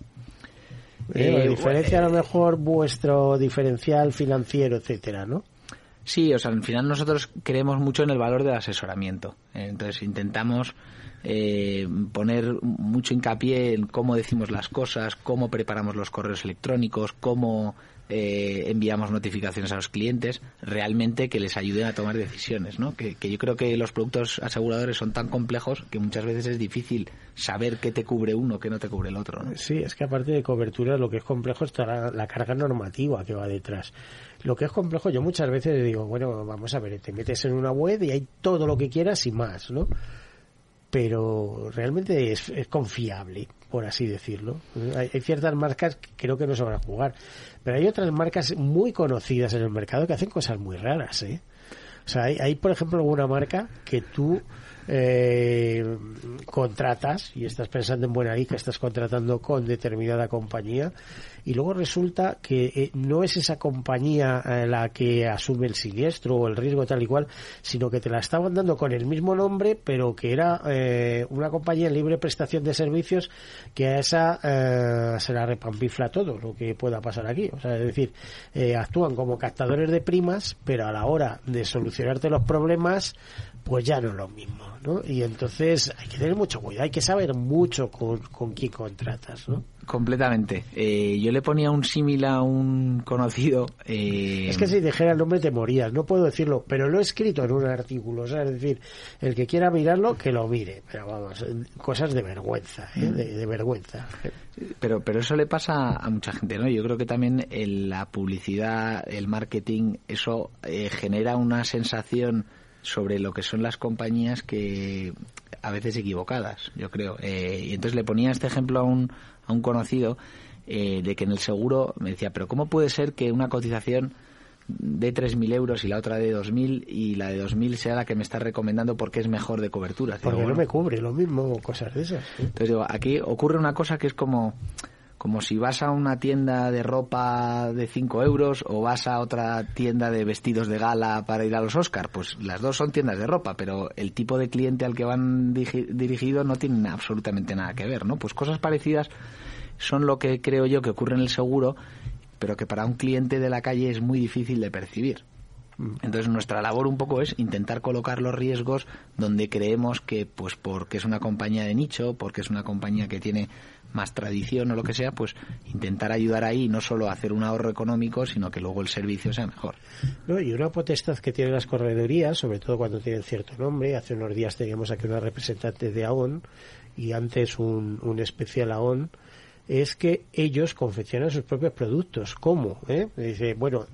Speaker 2: ¿Eh? eh diferencia a lo mejor vuestro diferencial financiero, etcétera, ¿no?
Speaker 3: Sí, o sea, al final nosotros creemos mucho en el valor del asesoramiento. Entonces intentamos eh, poner mucho hincapié en cómo decimos las cosas, cómo preparamos los correos electrónicos, cómo eh, enviamos notificaciones a los clientes, realmente que les ayuden a tomar decisiones, ¿no? Que, yo creo que los productos aseguradores son tan complejos que muchas veces es difícil saber qué te cubre uno, qué no te cubre el otro,
Speaker 2: Sí, es que aparte de cobertura, lo que es complejo está la, carga normativa que va detrás. Lo que es complejo, yo muchas veces digo, bueno, vamos a ver, te metes en una web y hay todo lo que quieras y más, ¿no? Pero realmente es, es confiable por así decirlo. Hay, ciertas marcas que creo que no se van a jugar, pero hay otras marcas muy conocidas en el mercado que hacen cosas muy raras, ¿eh? O sea, hay, hay por ejemplo alguna marca que tú eh, contratas y estás pensando en buena estás contratando con determinada compañía y luego resulta que eh, no es esa compañía eh, la que asume el siniestro o el riesgo tal y cual, sino que te la estaban dando con el mismo nombre, pero que era eh, una compañía en libre prestación de servicios que a esa se la repampifla todo lo que pueda pasar aquí. O sea, es decir, actúan como captadores de primas, pero a la hora de solucionarte los problemas, pues ya no es lo mismo, ¿no? Y entonces hay que tener mucho cuidado, hay que saber mucho con, con quién contratas, ¿no?
Speaker 3: Completamente. Eh, yo le ponía un símil a un conocido. Eh...
Speaker 2: Es que si dijera el nombre te morías, no puedo decirlo, pero lo he escrito en un artículo, o sea, es decir, el que quiera mirarlo, que lo mire, pero vamos, cosas de vergüenza, ¿eh? Mm. de, vergüenza.
Speaker 3: Pero, pero eso le pasa a mucha gente, ¿no? Yo creo que también la publicidad, el marketing, eso eh, genera una sensación sobre lo que son las compañías que a veces equivocadas, yo creo. Eh, y entonces le ponía este ejemplo a un, a un conocido eh, de que en el seguro me decía, pero ¿cómo puede ser que una cotización de 3.000 euros y la otra de 2.000 y la de 2.000 sea la que me está recomendando porque es mejor de cobertura.
Speaker 2: Porque no me cubre lo mismo, cosas de esas.
Speaker 3: Entonces digo, aquí ocurre una cosa que es como como si vas a una tienda de ropa de 5 euros o vas a otra tienda de vestidos de gala para ir a los Oscar. Pues las dos son tiendas de ropa, pero el tipo de cliente al que van dirigido no tiene absolutamente nada que ver, ¿no? Pues cosas parecidas son lo que creo yo que ocurre en el seguro, pero que para un cliente de la calle es muy difícil de percibir. Entonces nuestra labor un poco es intentar colocar los riesgos donde creemos que, pues porque es una compañía de nicho, porque es una compañía que tiene más tradición o lo que sea, pues intentar ayudar ahí no solo a hacer un ahorro económico, sino que luego el servicio sea mejor.
Speaker 2: No, y una potestad que tienen las corredorías, sobre todo cuando tienen cierto nombre, hace unos días teníamos aquí una representante de AON y antes un, un especial AON, es que ellos confeccionan sus propios productos. ¿Cómo? ¿Eh? Dice, bueno,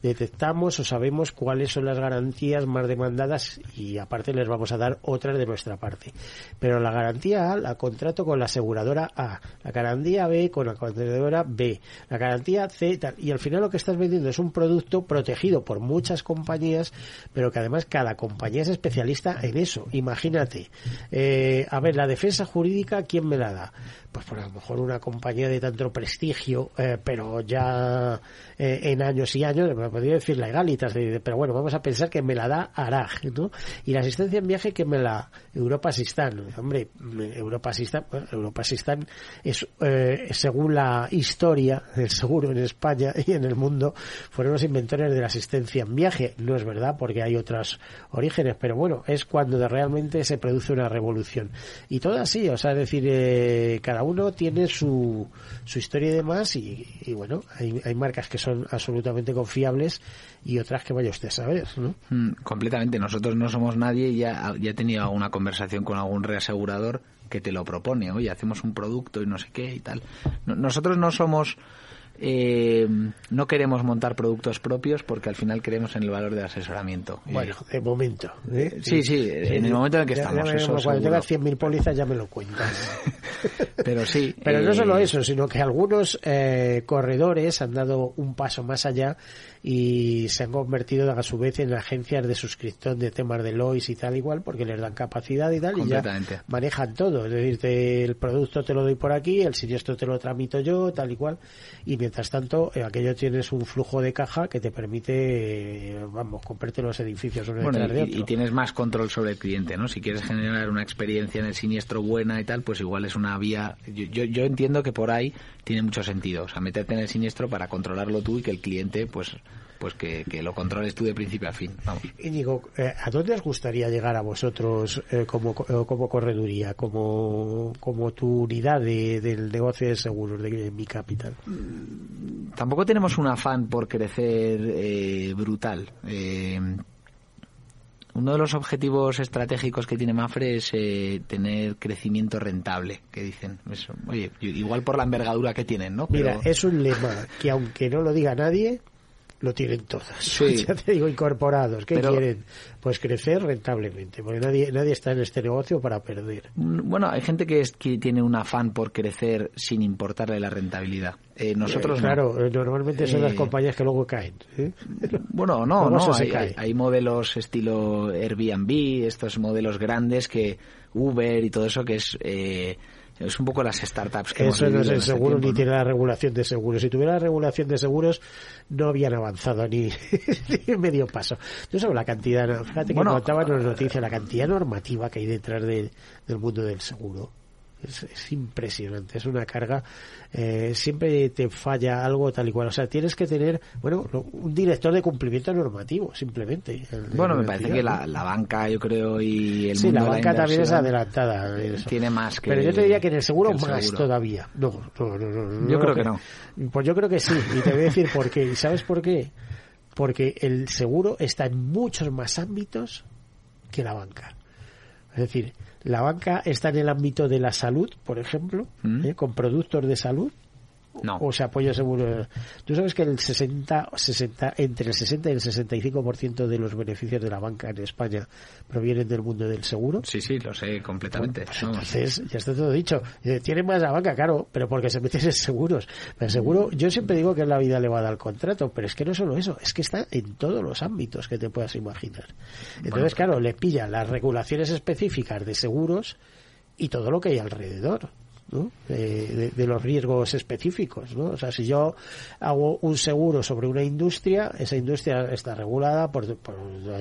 Speaker 2: detectamos o sabemos cuáles son las garantías más demandadas y aparte les vamos a dar otras de nuestra parte. Pero la garantía A la contrato con la aseguradora A, la garantía B con la aseguradora B, la garantía C tal. Y al final lo que estás vendiendo es un producto protegido por muchas compañías, pero que además cada compañía es especialista en eso. Imagínate, eh, a ver, la defensa jurídica, ¿quién me la da? pues por a lo mejor una compañía de tanto prestigio, eh, pero ya eh, en años y años, me podría decir legalitas, pero bueno, vamos a pensar que me la da Araj, ¿no? Y la asistencia en viaje que me la Europa Sistán, hombre, Europa Sistán, Europa Sistán es, eh, según la historia del seguro en España y en el mundo, fueron los inventores de la asistencia en viaje, no es verdad, porque hay otros orígenes, pero bueno, es cuando realmente se produce una revolución. Y todo así, o sea, es decir, cada uno tiene su, su historia y demás y, bueno, hay, hay, marcas que son absolutamente confiables y otras que vaya usted a saber, ¿no?
Speaker 3: Mm, completamente. Nosotros no somos nadie ya, ya he tenido alguna conversación con algún reasegurador que te lo propone. Oye, hacemos un producto y no sé qué y tal. nosotros no somos eh, no queremos montar productos propios porque al final creemos en el valor del asesoramiento.
Speaker 2: Bueno, de momento. ¿eh?
Speaker 3: Sí, sí, en el momento en el que estamos.
Speaker 2: cuando tengas 100.000 pólizas ya me lo cuentas.
Speaker 3: Pero sí.
Speaker 2: Pero no solo eh, eso, sino que algunos eh, corredores han dado un paso más allá y se han convertido a su vez en agencias de suscripción de temas de Lois y tal igual porque les dan capacidad y tal y ya manejan todo. Es decir, el producto te lo doy por aquí, el siniestro te lo tramito yo, tal y cual. Y mientras tanto, eh, aquello tienes un flujo de caja que te permite, eh, vamos, comprarte los edificios uno
Speaker 3: bueno,
Speaker 2: de
Speaker 3: y, y, tienes más control sobre el cliente, ¿no? Si quieres generar una experiencia en el siniestro buena y tal, pues igual es una vía. Yo, yo, yo entiendo que por ahí tiene mucho sentido. O sea, meterte en el siniestro para controlarlo tú y que el cliente, pues pues que, lo controles tú de principio a fin. Vamos.
Speaker 2: digo, eh, ¿a dónde os gustaría llegar a vosotros eh, como, como correduría, como, como tu unidad de, del negocio de seguros de, Mi Capital?
Speaker 3: Mm, tampoco tenemos un afán por crecer eh, brutal. uno de los objetivos estratégicos que tiene Mafre es tener crecimiento rentable, que dicen. oye, igual por la envergadura que tienen, ¿no?
Speaker 2: Mira, es un lema que aunque no lo diga nadie, lo tienen todas. ya te digo, incorporados. ¿Qué quieren? Pues crecer rentablemente, porque nadie, nadie está en este negocio para perder.
Speaker 3: Mm, bueno, hay gente que, es, que tiene un afán por crecer sin importarle la rentabilidad. Eh, nosotros
Speaker 2: eh, claro, normalmente son las eh, compañías que luego caen.
Speaker 3: Bueno, no, no, hay, hay, modelos estilo Airbnb, estos modelos grandes que Uber y todo eso que es es un poco las startups que
Speaker 2: Eso no es el este seguro ni tiene la regulación de seguros. Si tuviera la regulación de seguros, no habían avanzado ni, medio paso. Yo sobre la cantidad, fíjate que bueno, contaban las noticias, la cantidad normativa que hay detrás del mundo del seguro es, impresionante, es una carga. Eh, siempre te falla algo tal y cual. O sea, tienes que tener, bueno, un director de cumplimiento normativo, simplemente.
Speaker 3: bueno, me parece que la, banca, yo creo, y el
Speaker 2: sí, la banca también es adelantada.
Speaker 3: Tiene más que.
Speaker 2: Pero yo te diría que en el seguro más todavía. No, no, no,
Speaker 3: Yo creo que no.
Speaker 2: Pues yo creo que sí. Y te voy a decir por qué. ¿Y sabes por qué? Porque el seguro está en muchos más ámbitos que la banca. Es decir, la banca está en el ámbito de la salud, por ejemplo, mm. ¿eh? con productos de salud,
Speaker 3: No.
Speaker 2: O se apoya seguro. Tú sabes que el 60, 60, entre el 60 y el 65% de los beneficios de la banca en España provienen del mundo del seguro.
Speaker 3: Sí, sí, lo sé completamente.
Speaker 2: Pues entonces, ya está todo dicho. Tiene más la banca, claro, pero porque se meten en seguros. Pero seguro, yo siempre digo que es la vida elevada al contrato, pero es que no solo eso, es que está en todos los ámbitos que te puedas imaginar. Entonces, claro, le pilla las regulaciones específicas de seguros y todo lo que hay alrededor. De, los riesgos específicos. ¿no? O sea, si yo hago un seguro sobre una industria, esa industria está regulada por,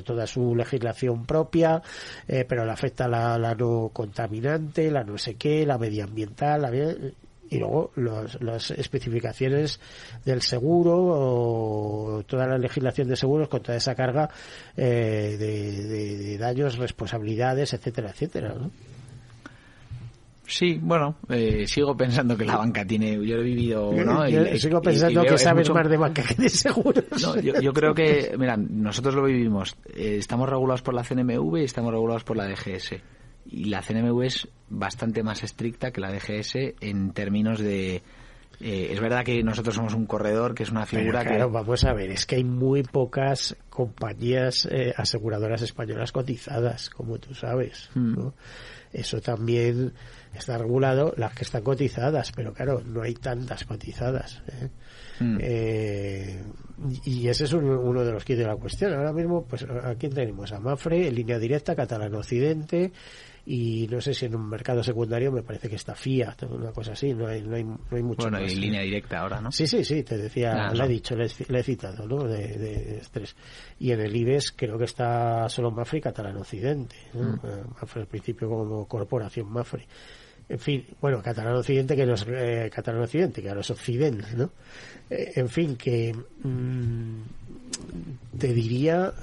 Speaker 2: toda su legislación propia, eh, pero le afecta la, la, no contaminante, la no sé qué, la medioambiental, la, y luego las especificaciones del seguro o toda la legislación de seguros con toda esa carga eh, de, de, daños, responsabilidades, etcétera, etcétera. ¿no?
Speaker 3: Sí, bueno, eh, sigo pensando que la banca tiene. Yo he vivido. ¿no?
Speaker 2: sigo pensando que sabes más de banca que de seguros.
Speaker 3: No, yo, creo que, mira, nosotros lo vivimos. Eh, estamos regulados por la CNMV y estamos regulados por la DGS. Y la CNMV es bastante más estricta que la DGS en términos de. Eh, es verdad que nosotros somos un corredor, que es una figura
Speaker 2: claro, que. vamos a ver, es que hay muy pocas compañías aseguradoras españolas cotizadas, como tú sabes. Mm. ¿no? Eso también está regulado las que están cotizadas, pero claro, no hay tantas cotizadas. ¿eh? Hmm. Eh, y ese es uno de los que de la cuestión. Ahora mismo, pues aquí tenemos a Mafre en línea directa, Catalán Occidente, y no sé si en un mercado secundario me parece que está Fiat, una cosa así, no hay, no hay, no hay mucho
Speaker 3: Bueno,
Speaker 2: más,
Speaker 3: en línea directa ahora, ¿no?
Speaker 2: Sí, sí, sí, te decía, ah, le he dicho, le, he citado, ¿no? De, de, estrés. Y en el IBEX creo que está solo Mafre y Catalán Occidente, ¿no? Hmm. Eh, Mafre al principio como corporación Mafre en fin, bueno, catalán occidente que no es eh, catalán occidente, que ahora es occidente, ¿no? Eh, en fin, que mm, te diría...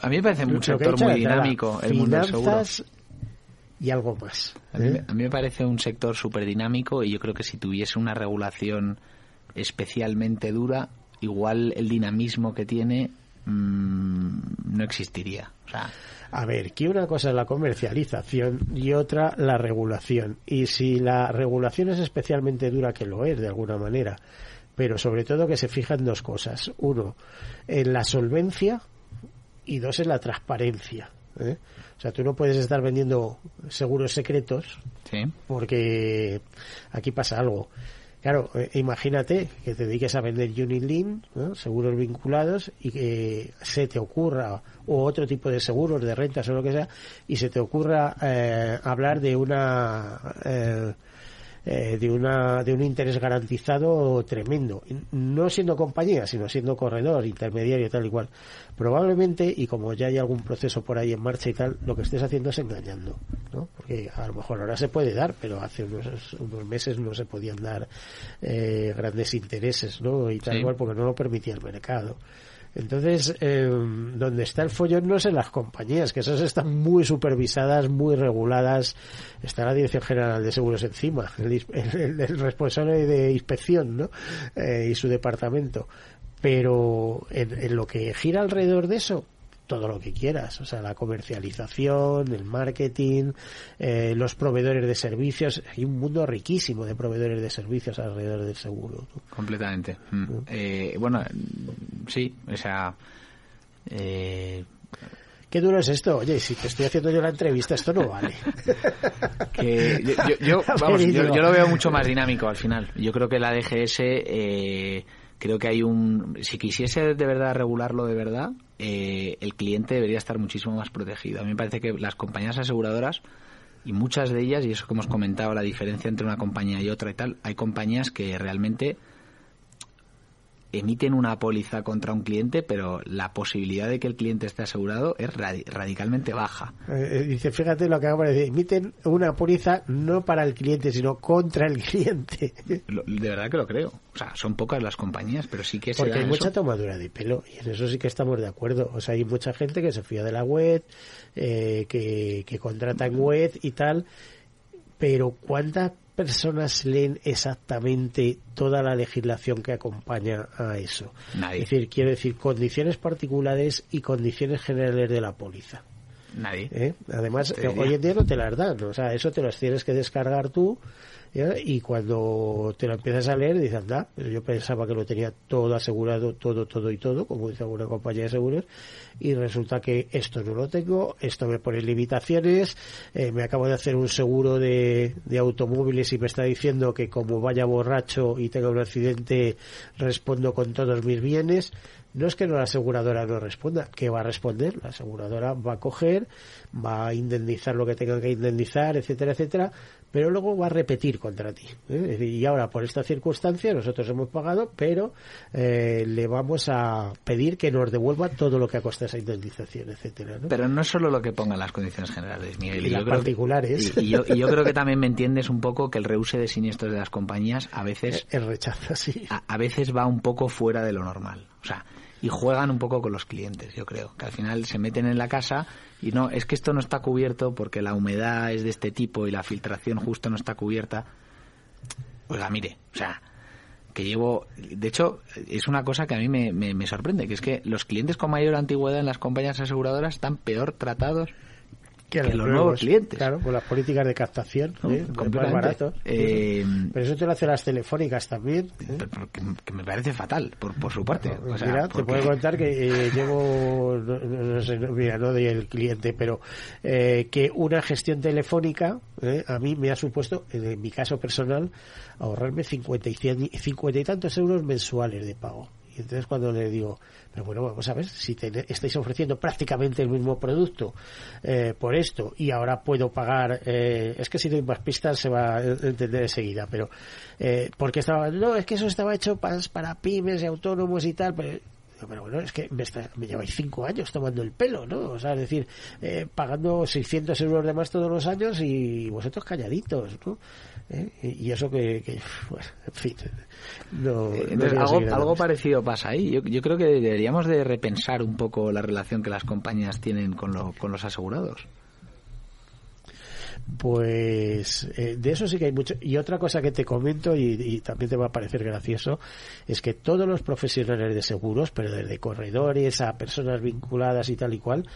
Speaker 3: A mí me parece un sector muy dinámico el mundo del seguro.
Speaker 2: Y algo más.
Speaker 3: A, mí, ¿eh? a mí me parece un sector súper dinámico y yo creo que si tuviese una regulación especialmente dura, igual el dinamismo que tiene mmm, no existiría. O sea,
Speaker 2: a ver, que una cosa es la comercialización y otra la regulación. Y si la regulación es especialmente dura, que lo es de alguna manera, pero sobre todo que se fija en dos cosas. Uno, en la solvencia y dos, en la transparencia. ¿eh? O sea, tú no puedes estar vendiendo seguros secretos porque aquí pasa algo. Claro, eh, imagínate que te dediques a vender unit link, seguros vinculados, y que se te ocurra, o otro tipo de seguros, de rentas o lo que sea, y se te ocurra eh, hablar de una eh, eh, de, una, de un interés garantizado tremendo. No siendo compañía, sino siendo corredor, intermediario, tal y cual. Probablemente, y como ya hay algún proceso por ahí en marcha y tal, lo que estés haciendo es engañando. ¿no? Porque a lo mejor ahora se puede dar, pero hace unos, unos meses no se podían dar eh, grandes intereses ¿no? y tal igual porque no lo permitía el mercado. Entonces, eh, donde está el follón no es en las compañías, que esas están muy supervisadas, muy reguladas. Está la Dirección General de Seguros encima, el, responsable de inspección, ¿no? Eh, y su departamento. Pero en, lo que gira alrededor de eso, todo lo que quieras, o sea, la comercialización, el marketing, eh, los proveedores de servicios, hay un mundo riquísimo de proveedores de servicios alrededor del seguro.
Speaker 3: Completamente. Mm. Eh, bueno, sí, o sea... Eh...
Speaker 2: Qué duro es esto. Oye, si te estoy haciendo yo la entrevista, esto no vale.
Speaker 3: yo, vamos, yo, lo veo mucho más dinámico al final. Yo creo que la DGS... Creo que hay un si quisiese de verdad regularlo de verdad eh, el cliente debería estar muchísimo más protegido. A mí me parece que las compañías aseguradoras, y muchas de ellas, y eso que hemos comentado, la diferencia entre una compañía y otra y tal, hay compañías que realmente emiten una póliza contra un cliente, pero la posibilidad de que el cliente esté asegurado es radicalmente baja.
Speaker 2: Eh, eh, dice, fíjate lo que acabo de decir, emiten una póliza no para el cliente, sino contra el cliente.
Speaker 3: de verdad que lo creo. O sea, son pocas las compañías, pero sí que
Speaker 2: se Porque hay mucha tomadura de pelo, y en eso sí que estamos de acuerdo. O sea, hay mucha gente que se fía de la web, eh, que, que contrata en web y tal, pero ¿cuántas personas leen exactamente toda la legislación que acompaña a eso?
Speaker 3: Nadie.
Speaker 2: Es decir, quiero decir, condiciones particulares y condiciones generales de la póliza.
Speaker 3: Nadie.
Speaker 2: ¿Eh? Además, hoy en día no te las dan, o sea, eso te las tienes que descargar tú Y cuando te lo empiezas a leer, dices, anda, yo pensaba que lo tenía todo asegurado, todo, todo y todo, como dice alguna compañía de seguros, y resulta que esto no lo tengo, esto me pone limitaciones, eh, me acabo de hacer un seguro de, de automóviles y me está diciendo que como vaya borracho y tenga un accidente, respondo con todos mis bienes. No es que la aseguradora no responda, que va a responder, la aseguradora va a coger, va a indemnizar lo que tenga que indemnizar, etcétera, etcétera, pero luego va a repetir contra ti. ¿eh? Y ahora, por esta circunstancia, nosotros hemos pagado, pero eh, le vamos a pedir que nos devuelva todo lo que ha costado esa indemnización, etcétera.
Speaker 3: Pero no es solo lo que pongan las condiciones generales, Miguel.
Speaker 2: Y, las particulares.
Speaker 3: y, yo, creo que también me entiendes un poco que el reuse de siniestros de las compañías a veces...
Speaker 2: El rechazo, sí.
Speaker 3: a veces va un poco fuera de lo normal. O sea, y juegan un poco con los clientes, yo creo, que al final se meten en la casa y no, es que esto no está cubierto porque la humedad es de este tipo y la filtración justo no está cubierta. Oiga, mire, o sea, que llevo, de hecho, es una cosa que a mí me, me sorprende, que es que los clientes con mayor antigüedad en las compañías aseguradoras están peor tratados que, los, nuevos, clientes.
Speaker 2: Claro, con las políticas de captación, ¿eh? más baratos. Eh, pero eso te lo hacen las telefónicas también.
Speaker 3: ¿eh? Que, me parece fatal, por, por su parte.
Speaker 2: mira, te puedo contar que llevo, no, sé, mira, no del cliente, pero que una gestión telefónica a mí me ha supuesto, en mi caso personal, ahorrarme 50 y, 50 y tantos euros mensuales de pago. Y entonces cuando le digo, pero bueno, vamos a ver, si estáis ofreciendo prácticamente el mismo producto eh, por esto y ahora puedo pagar, eh, es que si doy más pistas se va a entender enseguida, pero eh, porque estaba, no, es que eso estaba hecho para, para pymes y autónomos y tal, pero pero bueno, es que me, me, lleváis cinco años tomando el pelo, ¿no? O sea, es decir, eh, pagando 600 euros de más todos los años y vosotros calladitos, ¿no? ¿Eh? Y eso que, bueno, en fin. No,
Speaker 3: eh, algo, algo parecido pasa ahí. Yo, yo, creo que deberíamos de repensar un poco la relación que las compañías tienen con, lo, con los asegurados.
Speaker 2: Pues eh, de eso sí que hay mucho. Y otra cosa que te comento, y, también te va a parecer gracioso, es que todos los profesionales de seguros, pero desde corredores a personas vinculadas y tal y cual,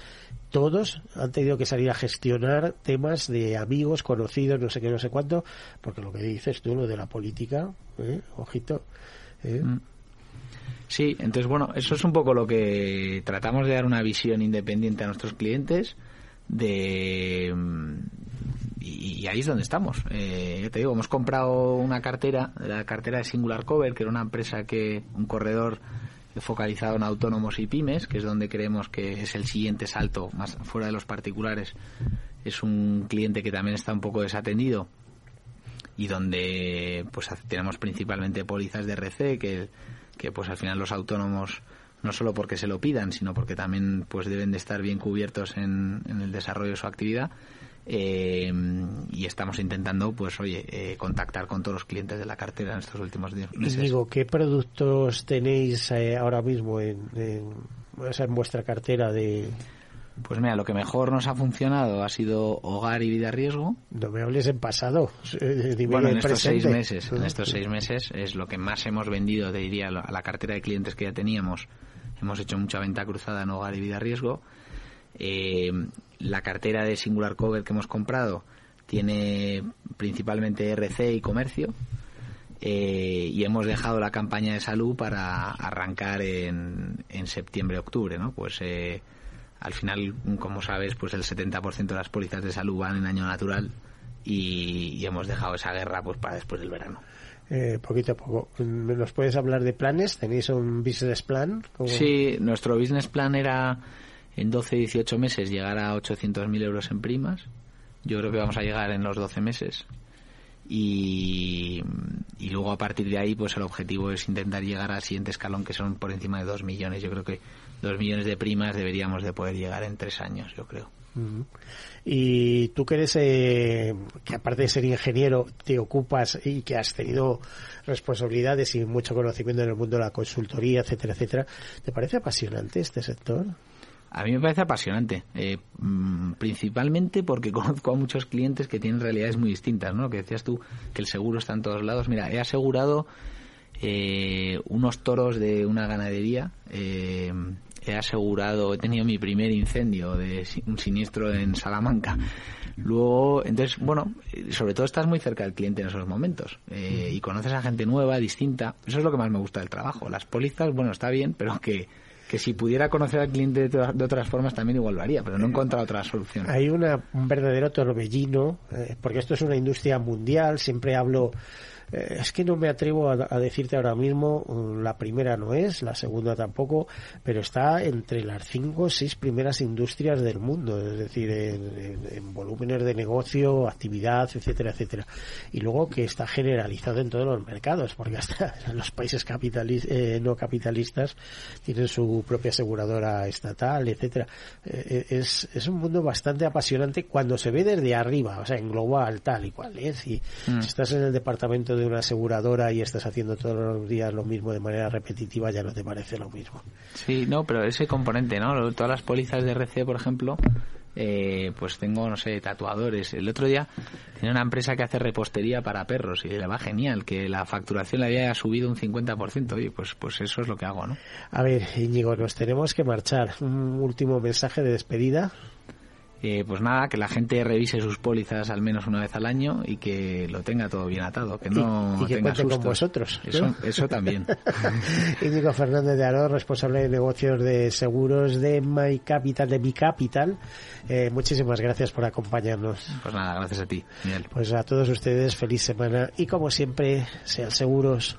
Speaker 2: todos han tenido que salir a gestionar temas de amigos, conocidos, no sé qué, no sé cuánto, porque lo que dices tú, lo de la política, ¿eh? ojito. ¿eh? Mm.
Speaker 3: Sí, entonces bueno, eso es un poco lo que tratamos de dar una visión independiente a nuestros clientes de y, ahí es donde estamos. Eh, te digo, hemos comprado una cartera, la cartera de Singular Cover, que era una empresa que, un corredor focalizado en autónomos y pymes, que es donde creemos que es el siguiente salto, más fuera de los particulares. Es un cliente que también está un poco desatendido y donde pues tenemos principalmente pólizas de RC que, que pues al final los autónomos no solo porque se lo pidan, sino porque también pues deben de estar bien cubiertos en, en el desarrollo de su actividad eh, y estamos intentando, pues oye, eh, contactar con todos los clientes de la cartera en estos últimos meses.
Speaker 2: Y digo, ¿qué productos tenéis eh, ahora mismo en, en, en vuestra cartera de,
Speaker 3: pues mira, lo que mejor nos ha funcionado ha sido hogar y vida riesgo.
Speaker 2: No me hables en pasado.
Speaker 3: bueno, en estos seis meses, en estos seis meses es lo que más hemos vendido, te diría, a la cartera de clientes que ya teníamos. Hemos hecho mucha venta cruzada en hogar y vida riesgo. Eh, la cartera de Singular Cover que hemos comprado tiene principalmente RC y comercio. Eh, y hemos dejado la campaña de salud para arrancar en, en septiembre-octubre, ¿no? Pues eh, al final, como sabes, pues el 70% de las pólizas de salud van en año natural y, hemos dejado esa guerra pues para después del verano.
Speaker 2: Eh, poquito a poco. ¿Nos puedes hablar de planes? ¿Tenéis un business plan?
Speaker 3: Sí, nuestro business plan era en 12-18 meses llegar a 800.000 euros en primas. Yo creo que vamos a llegar en los 12 meses. Y, y, luego a partir de ahí, pues el objetivo es intentar llegar al siguiente escalón, que son por encima de 2 millones. Yo creo que 2 millones de primas deberíamos de poder llegar en 3 años, yo creo.
Speaker 2: Y tú que eh, que aparte de ser ingeniero, te ocupas y que has tenido responsabilidades y mucho conocimiento en el mundo de la consultoría, etcétera, etcétera, ¿te parece apasionante este sector?
Speaker 3: A mí me parece apasionante, eh, mm, principalmente porque conozco a muchos clientes que tienen realidades muy distintas, ¿no? Que decías tú que el seguro está en todos lados. Mira, he asegurado eh, unos toros de una ganadería eh, he asegurado, he tenido mi primer incendio de un siniestro en Salamanca. Luego, entonces, bueno, sobre todo estás muy cerca del cliente en esos momentos eh, y conoces a gente nueva, distinta. Eso es lo que más me gusta del trabajo. Las pólizas, bueno, está bien, pero que que si pudiera conocer al cliente de, otras formas también igual lo haría, pero no he encontrado otra solución.
Speaker 2: Hay una, un verdadero torbellino, eh, porque esto es una industria mundial, siempre hablo eh, es que no me atrevo a, decirte ahora mismo, mm, la primera no es, la segunda tampoco, pero está entre las cinco o seis primeras industrias del mundo, es decir, en, volúmenes de negocio, actividad, etcétera, etcétera. Y luego que está generalizado en todos los mercados, porque hasta los países eh, no capitalistas tienen su propia aseguradora estatal, etcétera. Eh, es, es un mundo bastante apasionante cuando se ve desde arriba, o sea, en global, tal y cual es. Y mm. si estás en el departamento de una aseguradora y estás haciendo todos los días lo mismo de manera repetitiva, ya no te parece lo mismo.
Speaker 3: Sí, no, pero ese componente, ¿no? Todas las pólizas de RC, por ejemplo, eh, pues tengo, no sé, tatuadores. El otro día tenía una empresa que hace repostería para perros y le va genial, que la facturación le había subido un 50%. Y pues, pues eso es lo que hago, ¿no?
Speaker 2: A ver, Íñigo, nos tenemos que marchar. Un último mensaje de despedida.
Speaker 3: Eh, pues nada, que la gente revise sus pólizas al menos una vez al año y que lo tenga todo bien atado, que no
Speaker 2: y, que
Speaker 3: tenga
Speaker 2: con vosotros.
Speaker 3: Eso, eso también.
Speaker 2: Íñigo Fernández de Aro, responsable de negocios de seguros de My Capital, de Mi Capital. Eh, muchísimas gracias por acompañarnos.
Speaker 3: Pues nada, gracias a ti, Miguel.
Speaker 2: Pues a todos ustedes, feliz semana y como siempre, sean seguros.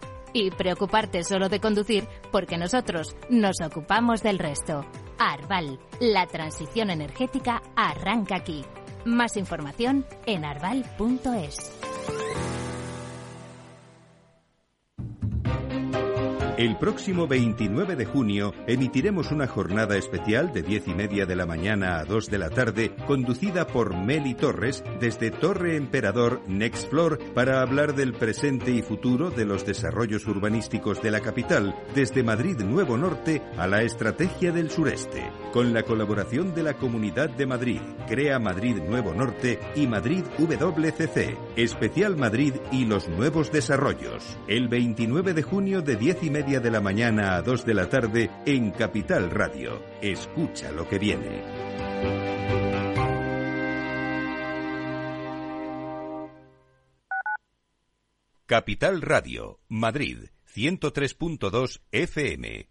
Speaker 1: y preocuparte solo de conducir porque nosotros nos ocupamos del resto. Arval, la transición energética arranca aquí. Más información en arval.es.
Speaker 4: El próximo 29 de junio emitiremos una jornada especial de 10 y media de la mañana a 2 de la tarde, conducida por Meli Torres desde Torre Emperador Next Floor para hablar del presente y futuro de los desarrollos urbanísticos de la capital, desde Madrid Nuevo Norte a la estrategia del sureste, con la colaboración de la Comunidad de Madrid, Crea Madrid Nuevo Norte y Madrid WCC, Especial Madrid y los nuevos desarrollos. El 29 de junio de 10 y media de la mañana a 2 de la tarde en Capital Radio. Escucha lo que viene. Capital Radio, Madrid, 103.2 FM.